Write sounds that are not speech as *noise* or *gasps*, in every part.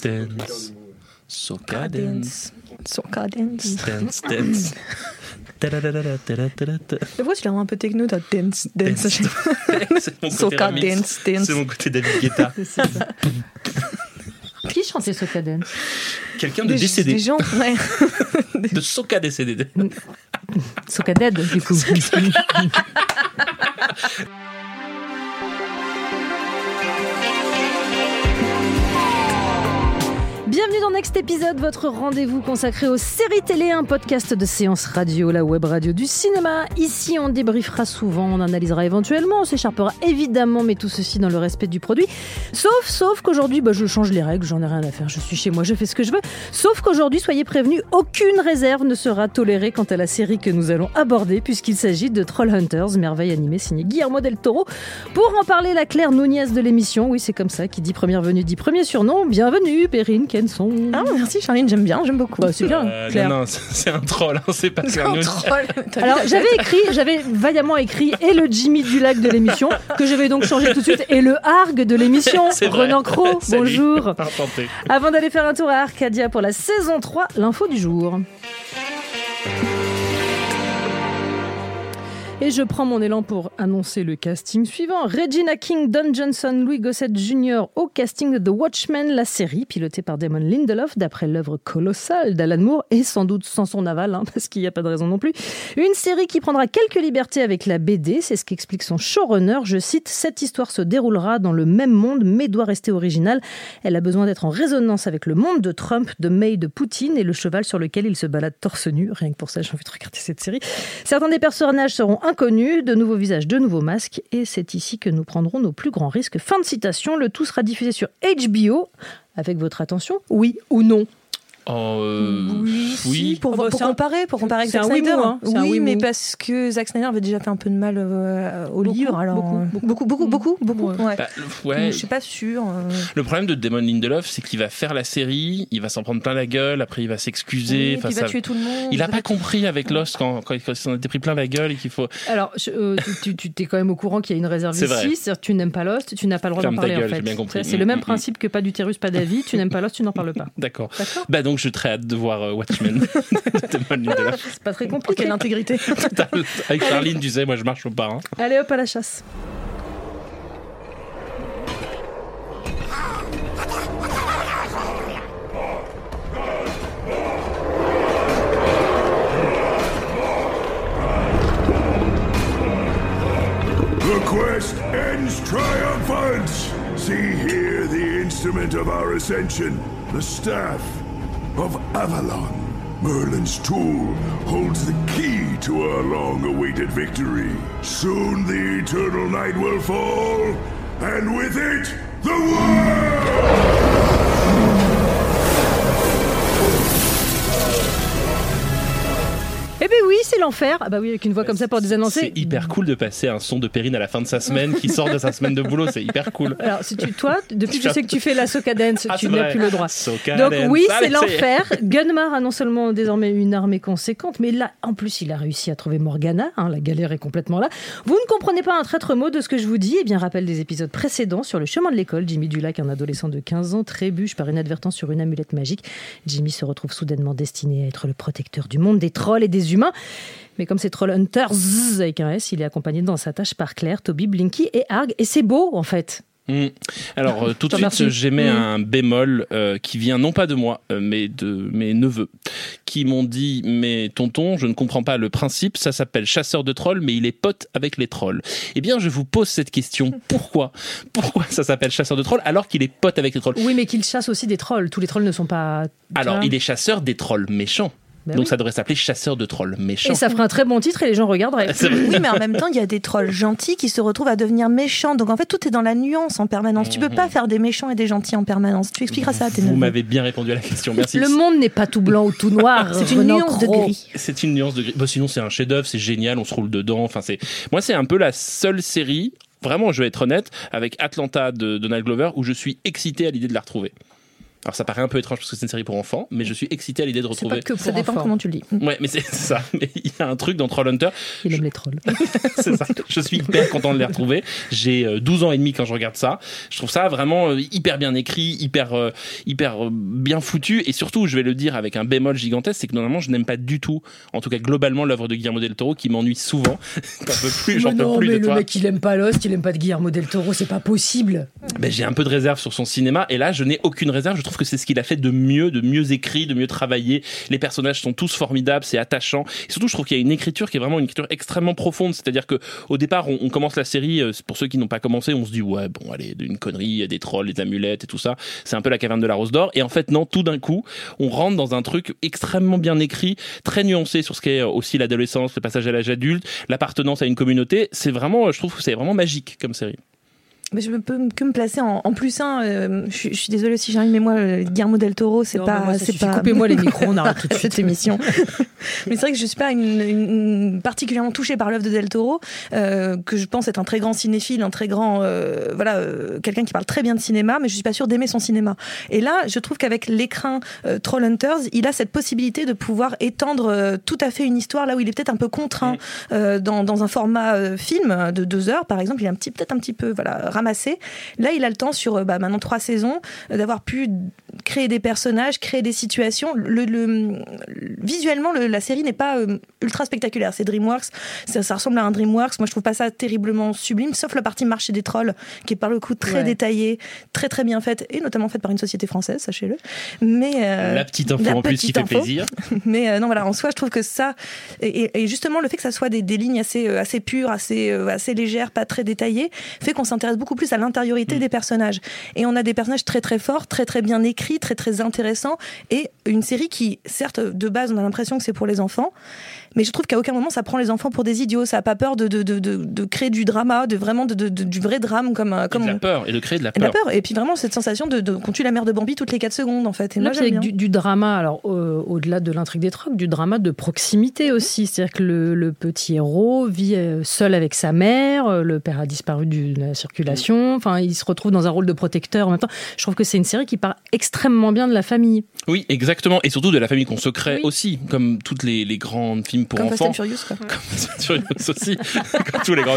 Dance. Soca dance. Soca dance. Dance, dance. Moi, je l'ai un peu techno, t'as dance, dance? *laughs* C'est mon côté Soca dance, dance. C'est mon côté David Guetta. *laughs* *laughs* Qui chantait Soca Dance? Quelqu'un de décédé. Des gens, ouais. De Soca décédé. Soca Dead, du coup. Bienvenue dans Next Épisode, votre rendez-vous consacré aux séries télé, un podcast de séance radio, la web radio du cinéma. Ici, on débriefera souvent, on analysera éventuellement, on s'écharpera évidemment, mais tout ceci dans le respect du produit. Sauf, sauf qu'aujourd'hui, bah, je change les règles, j'en ai rien à faire, je suis chez moi, je fais ce que je veux. Sauf qu'aujourd'hui, soyez prévenus, aucune réserve ne sera tolérée quant à la série que nous allons aborder, puisqu'il s'agit de Trollhunters, merveille animée signée Guillermo del Toro. Pour en parler, la Claire Nunez de l'émission, oui, c'est comme ça, qui dit première venue dit premier surnom. Bienvenue, Perrine Kenson. Ah, merci Charline, j'aime bien, j'aime beaucoup. Bah, c'est bien, Euh, Claire. non, non, c'est un troll, hein, c'est pas C'est Claire un troll. Alors j'avais écrit, j'avais vaillamment écrit et le Jimmy du lac de l'émission que je vais donc changer tout de suite et le Arg de l'émission. C'est vrai. Renan Cro, *laughs* bonjour. Avant d'aller faire un tour à Arcadia pour la saison 3, l'info du jour. Et je prends mon élan pour annoncer le casting suivant. Regina King, Don Johnson, Louis Gossett Jr. au casting de The Watchmen, la série pilotée par Damon Lindelof d'après l'œuvre colossale d'Alan Moore et sans doute sans son aval, hein, *laughs* parce qu'il n'y a pas de raison non plus. Une série qui prendra quelques libertés avec la BD, c'est ce qu'explique son showrunner. Je cite Cette histoire se déroulera dans le même monde, mais doit rester originale. Elle a besoin d'être en résonance avec le monde de Trump, de May, de Poutine et le cheval sur lequel il se balade torse nu. Rien que pour ça, j'ai envie de regarder cette série. Certains des personnages seront inconnus, de nouveaux visages, de nouveaux masques, et c'est ici que nous prendrons nos plus grands risques. Fin de citation. Le tout sera diffusé sur HBO. Avec votre attention, oui ou non Oh, euh, Oui, si, pour, Oh, bah, pour c'est un- comparer, pour comparer avec c'est Zack Snyder. hein. C'est un Oui, oui mais parce que Zack Snyder avait déjà fait un peu de mal euh, au Beaucoup, livre, alors beaucoup, euh, beaucoup. beaucoup, beaucoup, beaucoup, beaucoup, Ouais. ouais. bah, ouais. Je suis pas sûre. euh. Le problème de Damon Lindelof, c'est qu'il va faire la série, il va s'en prendre plein la gueule, après il va s'excuser. Oui, enfin, puis il va ça- tuer tout le monde. Il a pas compris avec Lost quand, quand il s'en était pris plein la gueule et qu'il faut. Alors, je- euh, tu- tu t'es quand même au courant qu'il y a une réserve C'est ici. que tu n'aimes pas Lost, tu n'as pas le droit d'en parler en fait. C'est le Mm, même mm, principe que pas d'utérus, pas d'avis. Tu n'aimes pas Lost, tu n'en parles pas. *laughs* D'accord. D'accord Bah donc je très hâte de voir euh, Watchmen *laughs* de. C'est pas très Pour compliqué. quelle intégrité *laughs* Avec Charline, tu sais, moi je marche au pas. hein. Allez hop à la chasse. The quest ends triumphant! See here the instrument of our ascension, the staff of Avalon. Merlin's tool holds the key to our long awaited victory. Soon the eternal night will fall, and with it, the world! L'enfer. Ah bah oui, avec une voix comme ça pour désannoncer. C'est hyper cool de passer un son de Perrine à la fin de sa semaine qui sort de sa semaine de boulot, c'est hyper cool. Alors, si tu, toi, depuis que je sais que tu fais la soca dance, Ah, tu n'as plus le droit. Soca Donc dance. oui, Allez, c'est l'enfer. Gunmar a non seulement désormais une armée conséquente, mais là, en plus, il a réussi à trouver Morgana. hein, la galère est complètement là. Vous ne comprenez pas un traître mot de ce que je vous dis Eh bien, rappel des épisodes précédents sur le chemin de l'école. Jimmy Dulac, un adolescent de 15 ans, trébuche par inadvertance sur une amulette magique. Jimmy se retrouve soudainement destiné à être le protecteur du monde des trolls et des humains. Mais comme c'est Trollhunters avec un S, il est accompagné dans sa tâche par Claire, Toby, Blinky et Arg. Et c'est beau, en fait. Mm. Alors euh, tout de suite, j'émets Mm. un bémol euh, qui vient non pas de moi, euh, mais de mes neveux, qui m'ont dit mais tonton, je ne comprends pas le principe. Ça s'appelle chasseur de trolls, mais il est pote avec les trolls. Eh bien, je vous pose cette question pourquoi? Pourquoi ça s'appelle chasseur de trolls alors qu'il est pote avec les trolls? Oui, mais qu'il chasse aussi des trolls. Tous les trolls ne sont pas. Alors, il est chasseur des trolls méchants. Bah Donc oui. ça devrait s'appeler chasseur de trolls méchants. Et ça ferait un très bon titre et les gens regarderaient. *laughs* Oui, mais en même temps, il y a des trolls gentils qui se retrouvent à devenir méchants. Donc en fait, tout est dans la nuance en permanence. Tu peux pas faire des méchants et des gentils en permanence. Tu expliqueras ça à tes Vous m'avez bien répondu à la question, merci. Le monde n'est pas tout blanc ou tout noir. C'est une nuance de gris. C'est une nuance de gris. Bah, sinon, c'est un chef-d'œuvre, c'est génial, on se roule dedans. Enfin, c'est moi, c'est un peu la seule série. Vraiment, je vais être honnête, avec Atlanta de Donald Glover, où je suis excité à l'idée de la retrouver. Alors ça paraît un peu étrange parce que c'est une série pour enfants, mais je suis excité à l'idée de retrouver. pas que pour Ça dépend enfants. comment tu le dis. Ouais, mais c'est *laughs* ça. Mais il y a un truc dans Trollhunter, Il aime les trolls. *laughs* c'est ça. Je suis hyper content de les retrouver. J'ai euh, 12 ans et demi quand je regarde ça. Je trouve ça vraiment euh, hyper bien écrit, hyper euh, hyper euh, bien foutu et surtout, je vais le dire avec un bémol gigantesque, c'est que normalement je n'aime pas du tout, en tout cas globalement l'œuvre de Guillermo del Toro qui m'ennuie souvent. *laughs* J'en peux plus, j'en peux plus mais de le toi. mec, il aime pas Lost, il aime pas de Guillermo del Toro, c'est pas possible. Ben, j'ai un peu de réserve sur son cinéma et là je n'ai aucune réserve. Je trouve que c'est ce qu'il a fait de mieux, de mieux écrit, de mieux travaillé. Les personnages sont tous formidables, c'est attachant. Et surtout, je trouve qu'il y a une écriture qui est vraiment une écriture extrêmement profonde. C'est-à-dire que au départ, on, commence la série. euh, Pour ceux qui n'ont pas commencé, on se dit ouais bon allez une connerie, des trolls, des amulettes et tout ça. C'est un peu la caverne de la Rose d'Or. Et en fait non, tout d'un coup, on rentre dans un truc extrêmement bien écrit, très nuancé sur ce qu'est aussi l'adolescence, le passage à l'âge adulte, l'appartenance à une communauté. C'est vraiment, je trouve que c'est vraiment magique comme série. Mais je peux me- que me placer en, en plus un. euh, je, suis- je suis désolée si j'arrive, mais moi, euh, Guillermo del Toro, c'est pas. c'est pas. Coupez-moi les *laughs* micros, on arrête tout de cette émission. *laughs* Mais c'est vrai que je suis pas une, une- particulièrement touchée par l'œuvre de Del Toro, euh, que je pense être un très grand cinéphile, un très grand, euh, voilà, quelqu'un qui parle très bien de cinéma, mais je suis pas sûre d'aimer son cinéma. Et là, je trouve qu'avec l'écran euh, Trollhunters, il a cette possibilité de pouvoir étendre tout à fait une histoire là où il est peut-être un peu contraint dans, dans un format film de deux heures, par exemple, il est un petit, peut-être un petit peu, voilà, Là, il a le temps sur euh, bah, maintenant trois saisons euh, d'avoir pu créer des personnages, créer des situations. Le, le- le- visuellement, le- la série n'est pas euh, ultra spectaculaire. C'est DreamWorks, ça, ça ressemble à un DreamWorks. Moi, je trouve pas ça terriblement sublime, sauf la partie marché des trolls, qui est par le coup très Ouais. détaillée, très très bien faite, et notamment faite par une société française, sachez-le. Mais euh, la petite info la en plus qui fait plaisir. *laughs* mais euh, non, voilà, en soi, je trouve que ça, et, justement le fait que ça soit des, des lignes assez, assez pures, assez, assez légères, pas très détaillées, fait qu'on s'intéresse beaucoup plus à l'intériorité des personnages. Et on a des personnages très très forts, très très bien écrits, très très intéressants, et une série qui, certes, de base, on a l'impression que c'est pour les enfants, mais je trouve qu'à aucun moment ça prend les enfants pour des idiots. Ça a pas peur de, de, de, de, de créer du drama, de vraiment de, de- de- du vrai drame comme, euh, Et comme de la peur et de créer de la et de la peur. Et puis vraiment cette sensation de, de qu'on tue la mère de Bambi toutes les 4 secondes en fait. Et Là, moi, avec du, du drama, alors euh, au-delà de l'intrigue des trocs, du drama de proximité aussi. C'est-à-dire que le, le petit héros vit euh, seul avec sa mère, euh, le père a disparu de la circulation, enfin il se retrouve dans un rôle de protecteur en même temps. Je trouve que c'est une série qui part extrêmement bien de la famille. Oui, exactement. Et surtout de la famille qu'on se crée Oui. aussi, comme toutes les, les grands films pour Comme Fast enfants. and Furious quoi. Sur une aussi, *laughs* comme tous les grands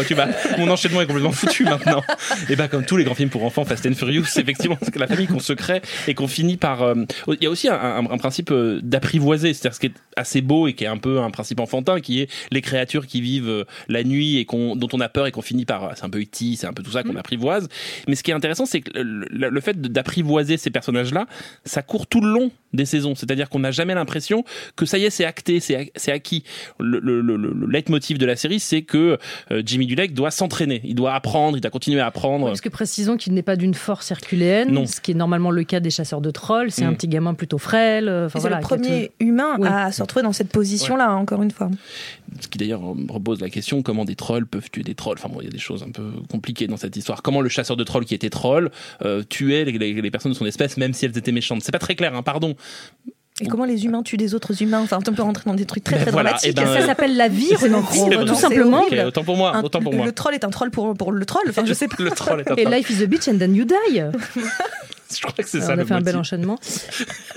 mon enchaînement est complètement foutu maintenant. Et bah, comme tous les grands films pour enfants, Fast and Furious, effectivement, c'est la famille qu'on se crée et qu'on finit par. euh, Il y a aussi un, un- un principe euh, d'apprivoiser, c'est-à-dire ce qui est assez beau et qui est un peu un principe enfantin, qui est les créatures qui vivent euh, la nuit et qu'on, dont on a peur et qu'on finit par. C'est un peu E.T., c'est un peu tout ça qu'on apprivoise. Mais ce qui est intéressant, c'est que le, le- le fait d'apprivoiser ces personnages-là, ça court tout le long des saisons. C'est-à-dire qu'on n'a jamais l'impression que ça y est, c'est acté, c'est ac- c'est acquis. Le, le, le, le leitmotiv de la série, c'est que euh, Jimmy Dulek doit s'entraîner, il doit apprendre, il doit continuer à apprendre. Parce que précisons qu'il n'est pas d'une force herculéenne, Non. ce qui est normalement le cas des chasseurs de trolls. C'est Mm. un petit gamin plutôt frêle. euh, Enfin Et c'est voilà, le premier humain Oui. à se retrouver dans cette position-là, encore une fois. Ce qui d'ailleurs me repose la question comment des trolls peuvent tuer des trolls? Enfin bon, il y a des choses un peu compliquées dans cette histoire. Comment le chasseur de trolls qui était troll euh, tuait les, les- les personnes de son espèce, même si elles étaient méchantes. C'est pas très clair, hein, pardon. Et comment les humains tuent des autres humains Enfin, on peut rentrer dans des trucs très Ben très voilà, dramatiques. eh ben, Ça euh, s'appelle la vie, *laughs* Renan tout simplement. Autant pour moi, Un- autant pour le, moi. le troll est un troll pour, pour le troll. Enfin, je *laughs* sais pas. Le troll est un Et troll. life is a bitch and then you die. *laughs* *laughs* Je crois que c'est ça on le a fait un bel enchaînement.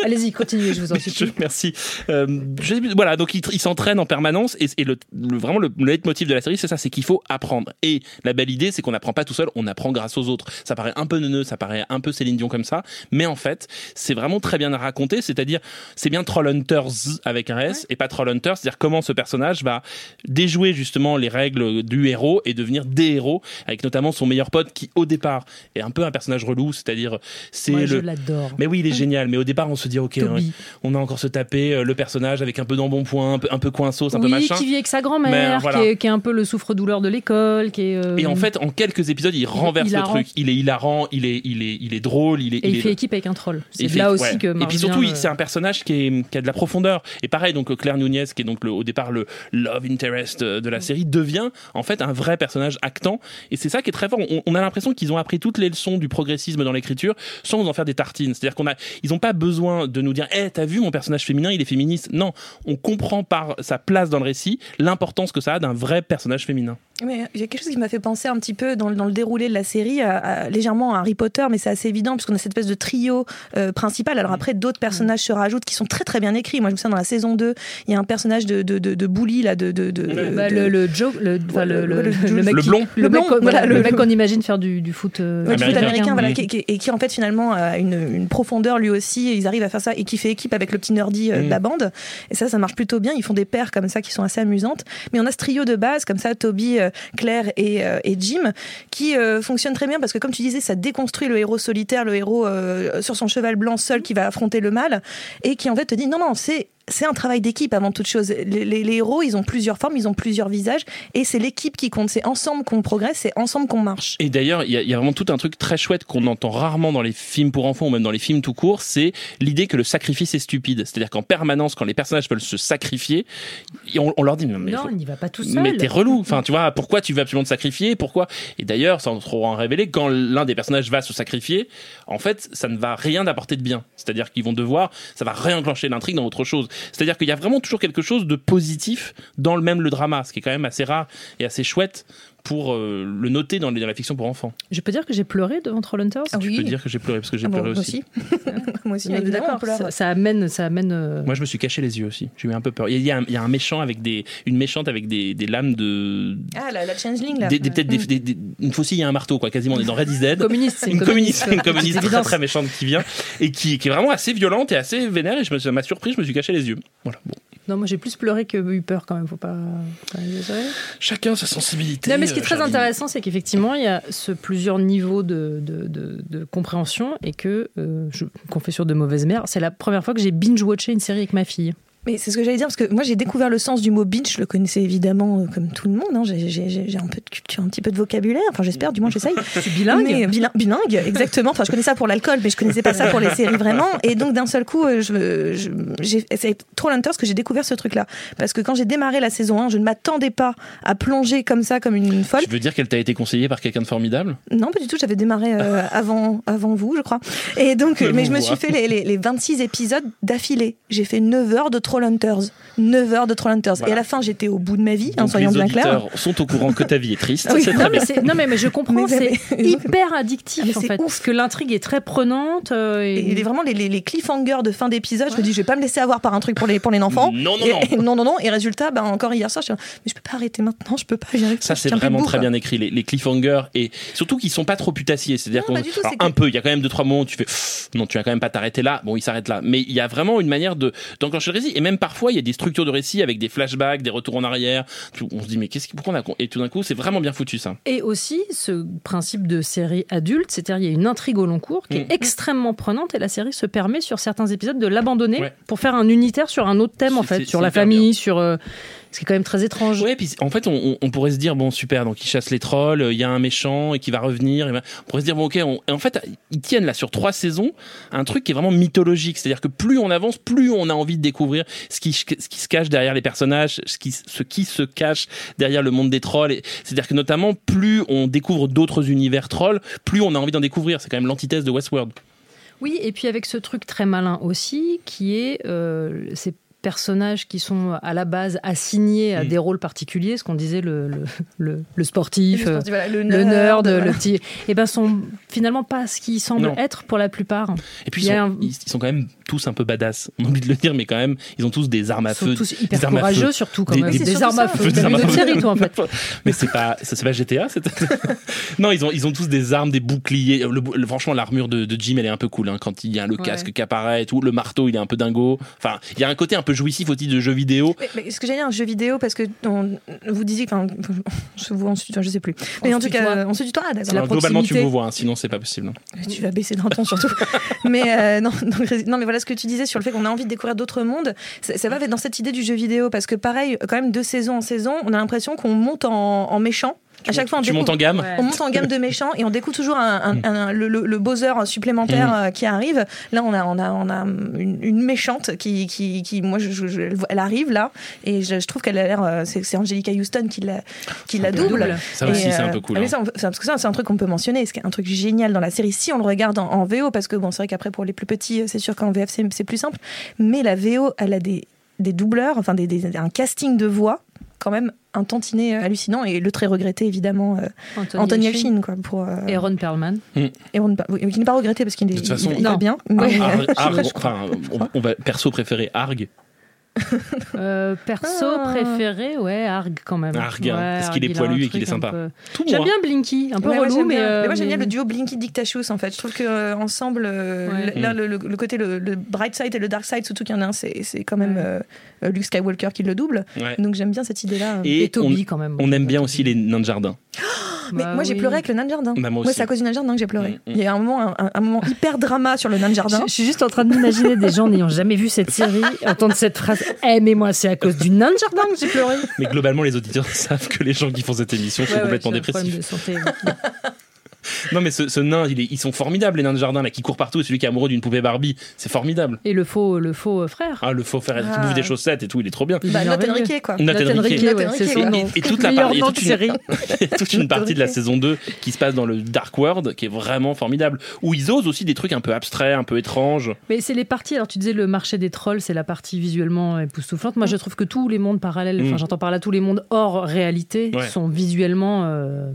Allez-y, continuez, je vous en *laughs* supplie. merci. Euh, je voilà, donc il, il s'entraîne en permanence et, et le, le- vraiment le, le leitmotiv de la série, c'est ça, c'est qu'il faut apprendre. Et la belle idée, c'est qu'on n'apprend pas tout seul, on apprend grâce aux autres. Ça paraît un peu neuneux, ça paraît un peu Céline Dion comme ça, mais en fait, c'est vraiment très bien raconté. C'est-à-dire, c'est bien Trollhunters avec un S et pas Trollhunters, c'est-à-dire comment ce personnage va déjouer justement les règles du héros et devenir des héros, avec notamment son meilleur pote qui au départ est un peu un personnage relou, c'est-à-dire c'est Moi, je le. l'adore. Mais oui, il est génial. Mais au départ, on se dit, ok, ouais, on a encore se taper euh, le personnage avec un peu d'embonpoint, un peu, un peu un peu machin. qui vit avec sa Mais, grand-mère, voilà. qui, est, qui est un peu le souffre-douleur de l'école, qui est. euh, Et en fait, en quelques épisodes, il renverse hilarant. le truc. Il est hilarant, il est, il est, il est drôle, il est. et il fait équipe avec un troll. C'est fait- là aussi ouais. que Et puis surtout, le- c'est un personnage qui, est, qui a de la profondeur. Et pareil, donc Claire Nunez, qui est donc le- au départ le love interest euh, de la série, devient en fait un vrai personnage actant. Et c'est ça qui est très fort. On, on a l'impression qu'ils ont appris toutes les leçons du progressisme dans l'écriture sans en faire des tartines. C'est-à-dire qu'on a, ils n'ont pas besoin de nous dire, eh, t'as vu mon personnage féminin, il est féministe. Non, on comprend par sa place dans le récit l'importance que ça a d'un vrai personnage féminin. Mais il y a quelque chose qui m'a fait penser un petit peu dans, le- dans le déroulé de la série, à- à- légèrement à Harry Potter, mais c'est assez évident puisqu'on a cette espèce de trio euh, principal. Alors après, d'autres personnages se rajoutent qui sont très très bien écrits. Moi, je me souviens dans la saison 2, il y a un personnage de, de, de, de bully, là, de. de, de, Bah, de- le, le Joe, le, enfin, le, le, le- le mec le qui- blond. le, Le mec, blond, qu'on- voilà, le le- mec qu'on imagine faire du, du foot, euh, Ouais, du foot Américain. américain, voilà, qui, qui- et qui en fait finalement a une, une profondeur lui aussi, et ils arrivent à faire ça, et qui fait équipe avec le petit nerdy euh, de Mhm. la bande. Et ça, ça marche plutôt bien. Ils font des paires comme ça qui sont assez amusantes. Mais on a ce trio de base comme ça, Toby, euh, Claire et, euh, et Jim, qui euh, fonctionne très bien parce que comme tu disais, ça déconstruit le héros solitaire, le héros euh, sur son cheval blanc seul qui va affronter le mal, et qui en fait te dit non non c'est c'est un travail d'équipe avant toute chose. Les, les- les héros, ils ont plusieurs formes, ils ont plusieurs visages, et c'est l'équipe qui compte. C'est ensemble qu'on progresse, c'est ensemble qu'on marche. Et d'ailleurs, il y, a- il y a vraiment tout un truc très chouette qu'on entend rarement dans les films pour enfants ou même dans les films tout court, c'est l'idée que le sacrifice est stupide. C'est-à-dire qu'en permanence, quand les personnages veulent se sacrifier, on, on leur dit mais, mais Non, faut- il n'y va pas tout seul. mais t'es relou. Enfin, tu vois, pourquoi tu veux absolument te sacrifier? Pourquoi? Et d'ailleurs, sans trop en révéler, quand l'un des personnages va se sacrifier, en fait, ça ne va rien apporter de bien. C'est-à-dire qu'ils vont devoir, ça va réenclencher l'intrigue dans autre chose. C'est-à-dire qu'il y a vraiment toujours quelque chose de positif dans le même le drama, ce qui est quand même assez rare et assez chouette pour euh, le noter dans, les- dans la fiction pour enfants. Je peux dire que j'ai pleuré devant Trollhunters Ah Je oui. peux dire que j'ai pleuré parce que j'ai Ah bon, pleuré moi aussi. *laughs* moi aussi, On est d'accord. Ça, ça amène, ça amène. euh, Moi, je me suis caché les yeux aussi. J'ai eu un peu peur. Il y a, un, il y a un méchant avec des, une méchante avec des, des lames de, Ah, la, la changeling, là. des, des- peut-être des, des- des- une faucille et un marteau, quoi. Quasiment, on est dans Red is Dead. communiste, c'est une communiste, une communiste très méchante qui vient et qui, qui est vraiment assez violente et assez vénère et je me, ça m'a surpris, je me suis caché les yeux. Voilà. Bon. Non, moi j'ai plus pleuré que eu peur quand même. Faut pas. Chacun sa sensibilité. Non, mais ce qui est euh, très intéressant, c'est qu'effectivement, il y a ce plusieurs niveaux de, de, de- de compréhension et que, euh, je, confession de mauvaise mère, c'est la première fois que j'ai binge-watché une série avec ma fille. Mais c'est ce que j'allais dire, parce que moi j'ai découvert le sens du mot binge, je le connaissais évidemment euh, comme tout le monde, hein. j'ai j'ai- j'ai- j'ai un peu de culture, un petit peu de vocabulaire, enfin j'espère, du moins j'essaye. *laughs* C'est bilingue Mais, euh, bilingue, bilingue, exactement. Enfin, je connais ça pour l'alcool, mais je connaissais pas ça pour les séries vraiment. Et donc, d'un seul coup, euh, je, je- j'ai, c'est trop Hunters que j'ai découvert ce truc-là. Parce que quand j'ai démarré la saison 1, je ne m'attendais pas à plonger comme ça, comme une folle. Tu veux dire qu'elle t'a été conseillée par quelqu'un de formidable? Non, pas du tout. J'avais démarré euh, *laughs* avant, avant vous, je crois. Et donc, mais je me suis fait les, les, les 26 épisodes d'affilée. J'ai fait 9 heures de Trollhunters. 9 heures de Trollhunters. Voilà. Et à la fin, j'étais au bout de ma vie, en Donc, soyons bien clairs. auditeurs sont au courant que ta vie est triste. *laughs* Oui. c'est non non, mais, mais je comprends, *laughs* c'est hyper addictif Ah, mais en fait. ouf. Parce que l'intrigue est très prenante. euh, et- vraiment les, les, les cliffhangers de fin d'épisode, je me dis je vais pas me laisser avoir par un truc pour les pour les enfants. Non, non, et, non. et *laughs* non non non. Et résultat, ben encore hier soir, je suis mais je peux pas arrêter maintenant, je peux pas. Ça, c'est vraiment très bien écrit. Les, les cliffhangers et surtout qu'ils sont pas trop putassiers. C'est-à-dire qu'on, un peu, il y a quand même deux, trois moments où tu fais, non, tu vas quand même pas t'arrêter là. Bon, il s'arrête là. Mais il y a vraiment une manière de, d'enclencher le récit. Et même parfois, il y a des structures de récit avec des flashbacks, des retours en arrière. On se dit, mais qu'est-ce qui, pourquoi on a, et tout d'un coup, c'est vraiment bien foutu, ça. Et aussi ce principe de série adulte, c'est-à-dire il y a une intrigue au long cours qui Mm. est extrêmement prenante et la série se permet sur certains épisodes de l'abandonner Ouais. pour faire un unitaire sur un autre thème en fait, sur la famille, sur euh, ce qui est quand même très étrange. Ouais, puis en fait, on, pourrait se dire bon super, donc ils chassent les trolls, il y a un méchant et qui va revenir. Et ben, on pourrait se dire bon ok, on- et en fait, ils tiennent là sur trois saisons un truc qui est vraiment mythologique, c'est-à-dire que plus on avance, plus on a envie de découvrir ce qui, ce qui se cache derrière les personnages, ce qui, ce qui se cache derrière le monde des trolls. C'est-à-dire que notamment, plus on découvre d'autres univers trolls, plus on a envie d'en découvrir. C'est quand même l'antithèse de Westworld. Oui, et puis avec ce truc très malin aussi, qui est euh, personnages qui sont à la base assignés à Mm. des rôles particuliers, ce qu'on disait le, le, le- le sportif, Le euh, sportif, voilà, le le nerd, voilà. le petit, et ben sont finalement pas ce qu'ils semblent Non. être pour la plupart. Et puis Il ils sont, a un- ils, ils sont quand même tous un peu badass. On oublie de le dire, mais quand même, ils ont tous des armes à Ils sont feu. tous hyper des armes à courageux, feu. surtout quand Des- même. des- Des, armes à feu. Des armes à feu. série, toi, en fait. Mais c'est pas, ça c'est pas GTA, c'est *laughs* non, ils ont, ils ont tous des armes, des boucliers. Le, le- franchement, l'armure de, de Jim, elle est un peu cool, hein, quand il y a le Ouais. casque qui apparaît et tout. Le marteau, il est un peu dingo. Enfin, il y a un côté un peu peu jouissif au titre de jeu vidéo. Mais, mais est-ce que j'ai dit un jeu vidéo parce que on- vous disiez, enfin, je vous tutoie, je sais plus. Mais On en tout cas, on se tutoie. Ah, d'accord. Alors, globalement, tu me vois, hein, sinon c'est pas possible. Tu vas baisser d'un ton surtout. *laughs* mais euh, non, non, non, mais voilà ce que tu disais sur le fait qu'on a envie de découvrir d'autres mondes. Ça, ça va dans cette idée du jeu vidéo parce que pareil, quand même de saison en saison, on a l'impression qu'on monte en, en méchant. À chaque fois, on tu découvre- montes en gamme. On monte en gamme de méchants et on découvre toujours un, un- un- le, le, le Bowser supplémentaire Mm. euh, qui arrive. Là, on a, on a, on a une, une méchante qui, qui, qui moi, je, je- je- elle arrive là et je, je trouve qu'elle a l'air. euh, C'est Angelica Houston qui la, qui la double. double. Ça Et, aussi, c'est un euh, peu cool. ah, mais hein. ça, parce que ça, c'est un truc qu'on peut mentionner. C'est un truc génial dans la série. Si on le regarde en, en VO, parce que bon, c'est vrai qu'après pour les plus petits, c'est sûr qu'en VF c'est c'est plus simple. Mais la VO, elle a des, des doubleurs, enfin des, des- un casting de voix quand même un tantinet euh, hallucinant et le très regretté évidemment euh, Anthony Elfin quoi pour euh, Et Ron Perlman. et on ne- oui, qui n'est pas regretté parce qu'il est De toute façon- il va Non. bien mais Arg- Arg- je crois. enfin, on, on va perso préféré Arg. Euh, perso Ah. préféré, ouais, Arg quand même. Arg, hein, Ouais, parce qu'il est poilu et qu'il est sympa. peu- J'aime moi. bien Blinky, un peu Ouais, relou, mais, euh, Mais moi j'aime bien le duo Blinky Dictachus en fait. Je trouve que euh, ensemble, Ouais. là le, le- le côté le, le bright side et le dark side, surtout qu'il y en a un, c'est c'est quand même Ouais. euh, Luke Skywalker qui le double. Ouais. Donc j'aime bien cette idée là. Et, Et Toby on, quand même. on aime bien aussi les nains de jardin. *gasps* Mais Bah moi j'ai oui. pleuré avec le nain de jardin. Bah, moi c'est à cause du nain de jardin que j'ai pleuré. Il y a un moment, un, un moment hyper drama sur le nain de *laughs* jardin. Je, je suis juste en train d'imaginer des gens n'ayant jamais vu cette série entendre cette phrase Eh, mais moi, c'est à cause du nain de jardin que j'ai pleuré. Mais globalement, les auditeurs *laughs* savent que les gens qui font cette émission sont Ouais, complètement j'ai dépressifs. de santé. *laughs* *laughs* Non, mais ce, ce nain, il est- ils sont formidables, les nains de jardin, là, qui courent partout, et celui qui est amoureux d'une poupée Barbie. C'est formidable. Et le faux, le faux frère. Ah, le faux frère qui Ah. bouffe des chaussettes et tout, il est trop bien. Bah, merveilleux. Enrique quoi. Nathan Nathan Riquet. Riquet, ouais, c'est son nom. Et toute la Meilleur part- et nom toute de une- série. Il y a toute une partie de la saison 2 qui se passe dans le Dark World, qui est vraiment formidable, où ils osent aussi des trucs un peu abstraits, un peu étranges. Mais c'est les parties, alors tu disais le marché des trolls, c'est la partie visuellement époustouflante. Moi, je trouve que tous les mondes parallèles, enfin, Mm. j'entends par là tous les mondes hors réalité, Ouais. sont visuellement euh,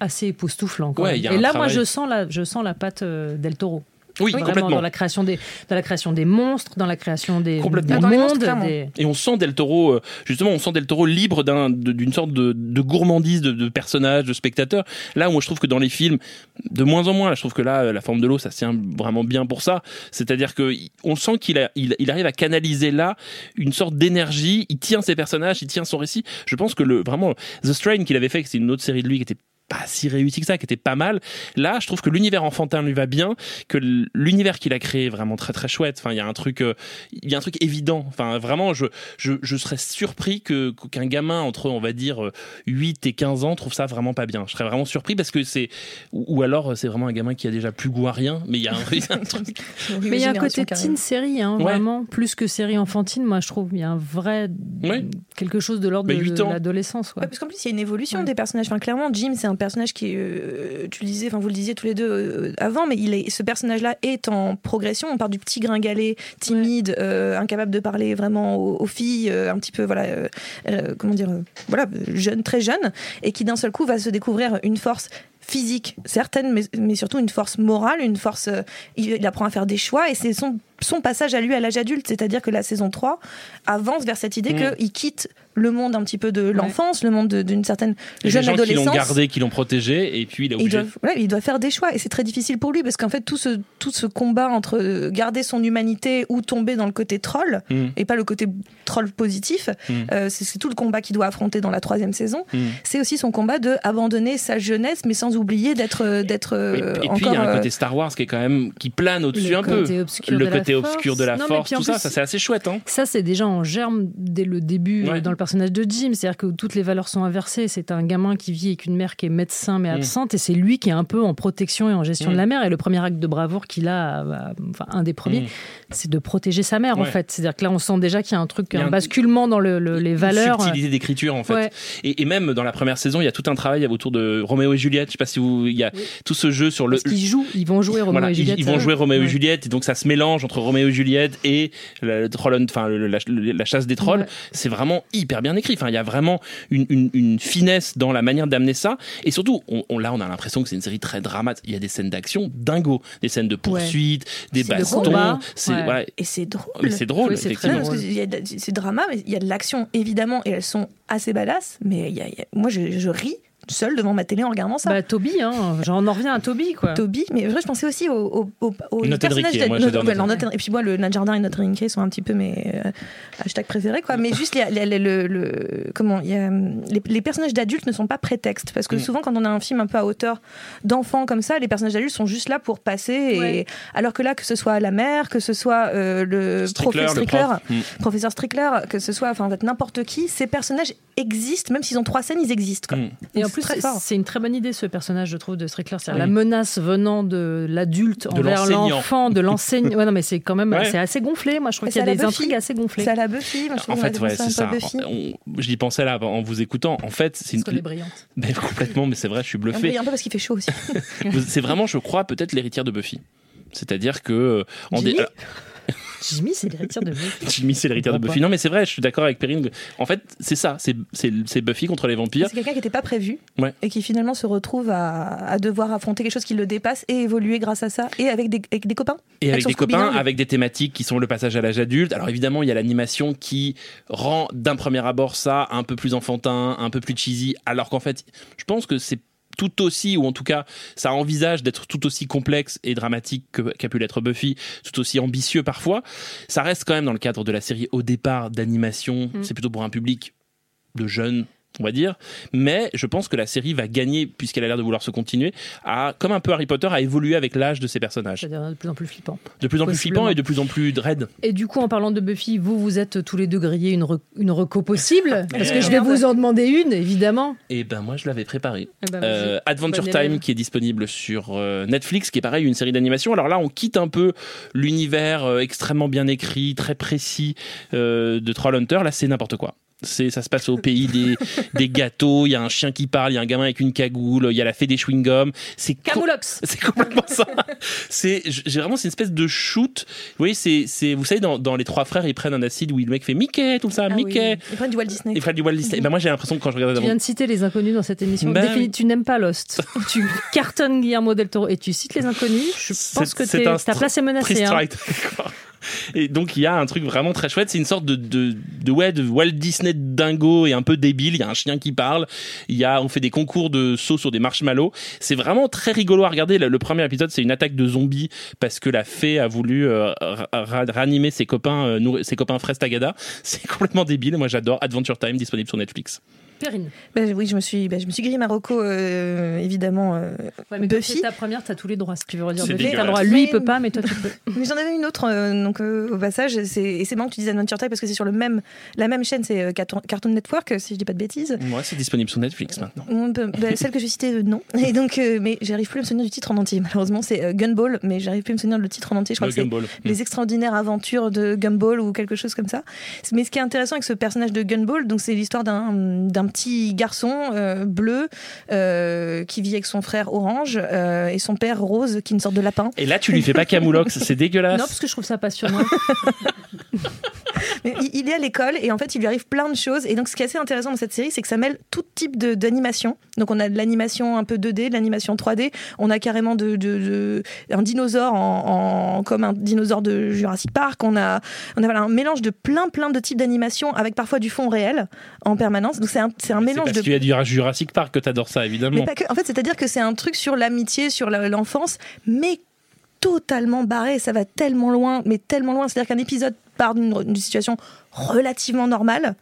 assez époustouflants. quand Ouais, même. il y a Et là, travail. moi, je sens la, je sens la patte euh, d'El Toro. Oui, complètement. dans la création des, dans la création des monstres, dans la création des, Complètement. des monstres, mondes, des- Et on sent Del Toro, euh, justement, on sent Del Toro libre d'une sorte de, de gourmandise de, de personnages, de spectateurs. Là moi, je trouve que dans les films, de moins en moins, là, je trouve que là, la forme de l'eau, ça tient vraiment bien pour ça. C'est-à-dire que on sent qu'il a, il, il arrive à canaliser là une sorte d'énergie. Il tient ses personnages, il tient son récit. Je pense que le vraiment The Strain qu'il avait fait, c'est une autre série de lui qui était pas si réussi que ça, qui était pas mal. Là, je trouve que l'univers enfantin lui va bien, que l'univers qu'il a créé est vraiment très très chouette. Enfin, il y a un truc, euh, il y a un truc évident. Enfin, vraiment, je je, je serais surpris que qu'un gamin entre on va dire euh, 8 et 15 ans trouve ça vraiment pas bien. Je serais vraiment surpris parce que c'est ou, alors euh, c'est vraiment un gamin qui a déjà plus goût à rien, mais il y a un, il y a un *laughs* truc. Mais il y a un côté teen série, hein, Ouais. vraiment, plus que série enfantine, moi je trouve. Il y a un vrai. Ouais. quelque chose de l'ordre de, l'adolescence. Ouais, parce qu'en plus, il y a une évolution Ouais. des personnages. Enfin, clairement, Jim, c'est un personnage qui, est, euh, tu le disais, enfin, vous le disiez tous les deux euh, avant, mais il est, ce personnage-là est en progression. On part du petit gringalet, timide, euh, incapable de parler vraiment aux, aux filles, euh, un petit peu, voilà, euh, comment dire, voilà, jeune, très jeune, et qui d'un seul coup va se découvrir une force physique certaine, mais, mais surtout une force morale, une force. il, il apprend à faire des choix et c'est son, son passage à lui à l'âge adulte, c'est-à-dire que la saison 3 avance vers cette idée Mm. qu'il quitte le monde un petit peu de l'enfance, le monde de- d'une certaine Les jeune gens qui l'ont adolescence. gardé, qui l'ont protégé, et puis il est Et il, obligé. doit, il doit faire des choix et c'est très difficile pour lui parce qu'en fait tout ce, tout ce combat entre euh, garder son humanité ou tomber dans le côté troll Mm. et pas le côté troll positif, Mm. euh, c'est tout le combat qu'il doit affronter dans la troisième saison. C'est aussi son combat de abandonner sa jeunesse mais sans oublier d'être euh, d'être Et, et puis il y a un côté Star Wars qui est quand même qui plane au-dessus un peu. côté obscur le de côté obscur de la force. Non, tout ça, plus, ça c'est assez chouette. Hein. Ça, c'est déjà en germe dès le début Ouais. dans le personnage de Jim. C'est-à-dire que toutes les valeurs sont inversées. C'est un gamin qui vit avec une mère qui est médecin mais Mm. absente et c'est lui qui est un peu en protection et en gestion Mm. de la mère. Et le premier acte de bravoure qu'il a, euh, enfin un des premiers, Mm. c'est de protéger sa mère en fait. C'est-à-dire que là, on sent déjà qu'il y a un truc, a un un- basculement dans le, le- les Une valeurs. subtilité d'écriture en fait. Ouais. Et, et même dans la première saison, il y a tout un travail autour de Roméo et Juliette. Je sais pas si vous, il y a tout ce jeu sur le. Parce qu'ils jouent, ils vont jouer *laughs* Roméo Voilà, et ils- Juliette. ils, vont ça. jouer Roméo et. Juliette et donc ça se mélange entre Roméo et Juliette et la, le troll, enfin le- la, la chasse des trolls. Ouais. C'est vraiment hyper bien écrit. Enfin, il y a vraiment une, une- une finesse dans la manière d'amener ça et surtout, on, on- là, on a l'impression que c'est une série très dramatique. Il y a des scènes d'action dingo, des scènes de poursuite, des bastons. C'est Ouais. ouais. et c'est drôle. C'est drôle, Oui, c'est drama, mais il y a de l'action évidemment, et elles sont assez badass. Mais il y a- il y a- moi, je, je ris seule devant ma télé en regardant ça. Bah, Toby, hein. J'en en reviens à Toby, quoi. Toby, mais vrai, je pensais aussi au, au, au, personnage moi, ouais, Notre Et puis moi, le Nadjardin et notre Enrique sont un petit peu mes euh, hashtags préférés, quoi. Mais juste, il y a- il y a le, le- le- comment, il y a, les, personnages d'adultes ne sont pas prétextes, parce que Mm. souvent, quand on a un film un peu à hauteur d'enfants comme ça, les personnages d'adultes sont juste là pour passer. Et, Ouais. Alors que là, que ce soit la mère, que ce soit euh, le Strickler, le Strickler, prof. Mm. professeur Strickler, que ce soit, enfin, en fait, n'importe qui, ces personnages existent, même s'ils ont trois scènes, ils existent. Quoi. Mm. Et en plus, c'est une très bonne idée ce personnage, je trouve, de Strickler. C'est-à-dire Oui. la menace venant de l'adulte envers l'enfant, de l'enseignant. *laughs* Ouais, non, mais c'est quand même Ouais. c'est assez gonflé. Moi, je trouve Mais qu'il y a des Buffy. intrigues assez gonflées. C'est à la Buffy, moi, je trouve En fait, ouais, c'est ça. J'y pensais là en vous écoutant. En fait, c'est Parce qu'elle est une. brillante. *laughs* Ben, complètement, mais c'est vrai, je suis bluffé. un peu parce qu'il fait chaud aussi. *laughs* C'est vraiment, je crois, peut-être l'héritière de Buffy. C'est-à-dire que. euh, en Jimmy Jimmy, c'est l'héritier de Buffy. Jimmy, c'est l'héritière de *laughs* Buffy. Non, mais c'est vrai, je suis d'accord avec Perrine. En fait, c'est ça. C'est Buffy contre les vampires. C'est quelqu'un qui n'était pas prévu Ouais. et qui finalement se retrouve à, à devoir affronter quelque chose qui le dépasse et évoluer grâce à ça et avec des, avec des copains. Et avec Action des copains, avec des thématiques qui sont le passage à l'âge adulte. Alors évidemment, il y a l'animation qui rend d'un premier abord ça un peu plus enfantin, un peu plus cheesy, alors qu'en fait, je pense que c'est tout aussi, ou en tout cas, ça envisage d'être tout aussi complexe et dramatique que- qu'a pu l'être Buffy, tout aussi ambitieux parfois. Ça reste quand même dans le cadre de la série au départ d'animation. Mm. C'est plutôt pour un public de jeunes on va dire, mais je pense que la série va gagner, puisqu'elle a l'air de vouloir se continuer, à, comme un peu Harry Potter, à évoluer avec l'âge de ses personnages. C'est-à-dire de plus en plus flippant. De plus en plus flippant et de plus en plus raide. Et du coup, en parlant de Buffy, vous, vous êtes tous les deux grillés une, re- une reco possible? *laughs* Parce que je vais vous en demander une, évidemment. Et ben moi je l'avais préparé. Eh ben. Euh, Adventure Time élève. qui est disponible sur euh, Netflix, qui est pareil une série d'animation. Alors là on quitte un peu l'univers euh, extrêmement bien écrit, très précis euh, de Trollhunter. Là c'est n'importe quoi. C'est, ça se passe au pays des, *laughs* des gâteaux, il y a un chien qui parle, il y a un gamin avec une cagoule, il y a la fée des chewing-gums. C'est co- Camoulox *laughs* C'est complètement ça. C'est, j'ai vraiment, c'est une espèce de shoot. Vous voyez, c'est, c'est, vous savez, dans, dans Les Trois Frères, ils prennent un acide où le mec fait Mickey, tout ça, Ah Mickey. oui. Ils prennent du Walt Disney. Et Fred du Walt Disney. Ben moi, j'ai l'impression que quand je regarde Tu viens de citer les inconnus dans cette émission. Ben. Tu n'aimes pas Lost. *laughs* tu cartonnes Guillermo del Toro et tu cites les inconnus. Je pense que c'est t'es- un ta place est menacée. hein. Et donc il y a un truc vraiment très chouette, c'est une sorte de, de, ouais, de Walt Disney dingo et un peu débile, il y a un chien qui parle, il y a, on fait des concours de sauts sur des marshmallows, c'est vraiment très rigolo à regarder, le, premier épisode c'est une attaque de zombies parce que la fée a voulu euh, ra- ra- ranimer ses copains, euh, ses copains Tagada, *laughs* c'est complètement débile, moi j'adore Adventure Time disponible sur Netflix. Perrine. Ben oui, je me suis, ben, je me suis grillé Marocco, euh, évidemment. euh, Ouais, mais Buffy. c'est ta première, t'as tous les droits si tu veux redire Buffy. T'as droit. Lui, il peut pas, mais toi, tu peux. *laughs* Mais j'en avais une autre, euh, donc euh, au passage, c'est- et c'est marrant que tu dises Adventure Time parce que c'est sur le même, la même chaîne, c'est euh, Cartoon Network, si je dis pas de bêtises. Moi c'est disponible sur Netflix maintenant. Ben, celle que je citais, euh, non. Et donc, euh, mais j'arrive plus à me souvenir du titre en entier. Malheureusement, c'est euh, Gumball, mais j'arrive plus à me souvenir le titre en entier. Je crois Le que c'est Gumball. les extraordinaires aventures de Gumball ou quelque chose comme ça. Mais ce qui est intéressant avec ce personnage de Gumball, donc c'est l'histoire d'un petit garçon euh, bleu euh, qui vit avec son frère orange euh, et son père rose qui est une sorte de lapin. Et là tu lui fais pas Camoulox, *laughs* c'est dégueulasse. Non, parce que je trouve ça passionnant. *laughs* Mais il, est à l'école et en fait il lui arrive plein de choses. Et donc ce qui est assez intéressant dans cette série, c'est que ça mêle tout type de- d'animation. Donc on a de l'animation un peu 2D, de l'animation 3D. On a carrément de, de- de- un dinosaure en, en- comme un dinosaure de Jurassic Park. On a, on a voilà, un mélange de plein plein de types d'animation avec parfois du fond réel en permanence. Donc c'est un, c'est un mélange parce de qu'il y a du Jurassic Park que t'adores ça évidemment. mais pas que. En fait, c'est-à-dire que c'est un truc sur l'amitié, sur l'enfance, mais totalement barré. Ça va tellement loin, mais tellement loin. C'est-à-dire qu'un épisode part d'une d'une situation relativement normale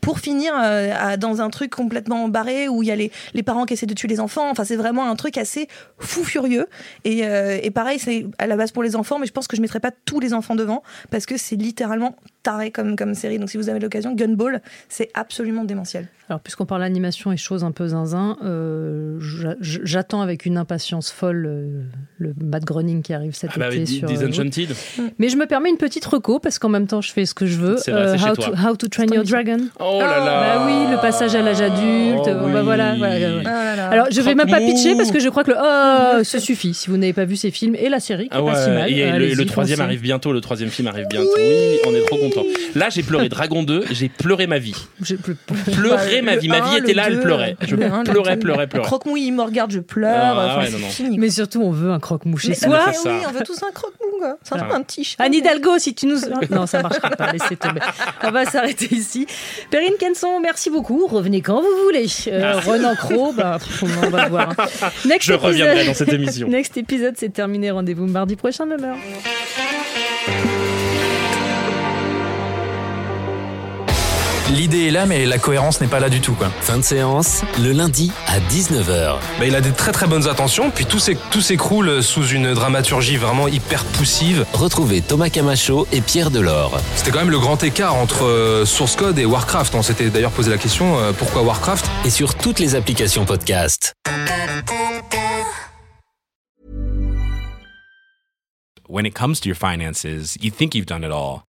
pour finir euh, à- dans un truc complètement barré où il y a les, les parents qui essaient de tuer les enfants. Enfin, c'est vraiment un truc assez fou furieux. Et, euh, et pareil, c'est à la base pour les enfants, mais je pense que je mettrai pas tous les enfants devant parce que c'est littéralement taré comme, comme série. Donc si vous avez l'occasion, Gunball, c'est absolument démentiel. Alors, puisqu'on parle animation et choses un peu zinzin, euh, j'a- j'attends avec une impatience folle euh, le Matt Groening qui arrive cet Ah bah été sur. des euh. Mais je me permets une petite reco parce qu'en même temps, je fais ce que je veux. Vrai, how, toi. to, How to Train Your Dragon. Oh là là. Bah oui, le passage à l'âge adulte. Oh euh, bah voilà, voilà, voilà. Là là. Alors, je vais même pas pitcher parce que je crois que le oh, ce suffit. Si vous n'avez pas vu ces films et la série, qui Ah est pas si ouais, mal. et le, troisième foncez. arrive bientôt, le troisième film arrive bientôt. Oui, on est trop content. Là, j'ai pleuré Dragon 2, j'ai pleuré ma vie. J'ai plus- Pleuré ma vie, ma vie était là, elle pleurait. Je pleurais, pleurais, pleurais. Croque-mouille, il me regarde, je pleure. Ah, Enfin, c'est fini. Mais surtout, on veut un croque-mouche chez soi. ça. oui, on veut tous un croque-mou. C'est un, peu un petit chat. Anne Hidalgo, si tu nous. Non, ça marchera pas, laissez tomber. On va s'arrêter ici. Perrine Kenson, merci beaucoup. Revenez quand vous voulez. Euh, Renan Cro, bah, on va voir. hein. *laughs* Next Je épisode- reviendrai dans cette émission. *laughs* Next épisode, c'est terminé. Rendez-vous mardi prochain, même heure. L'idée est là, mais la cohérence n'est pas là du tout. Quoi. Fin de séance, le lundi à 19h. Bah, il a des très très bonnes intentions, puis tout s'écroule sous une dramaturgie vraiment hyper poussive. Retrouvez Thomas Camacho et Pierre Delors. C'était quand même le grand écart entre euh, Source Code et Warcraft. On s'était d'ailleurs posé la question euh, pourquoi Warcraft? Et sur toutes les applications podcast. when it comes to your finances, you think you've done it all.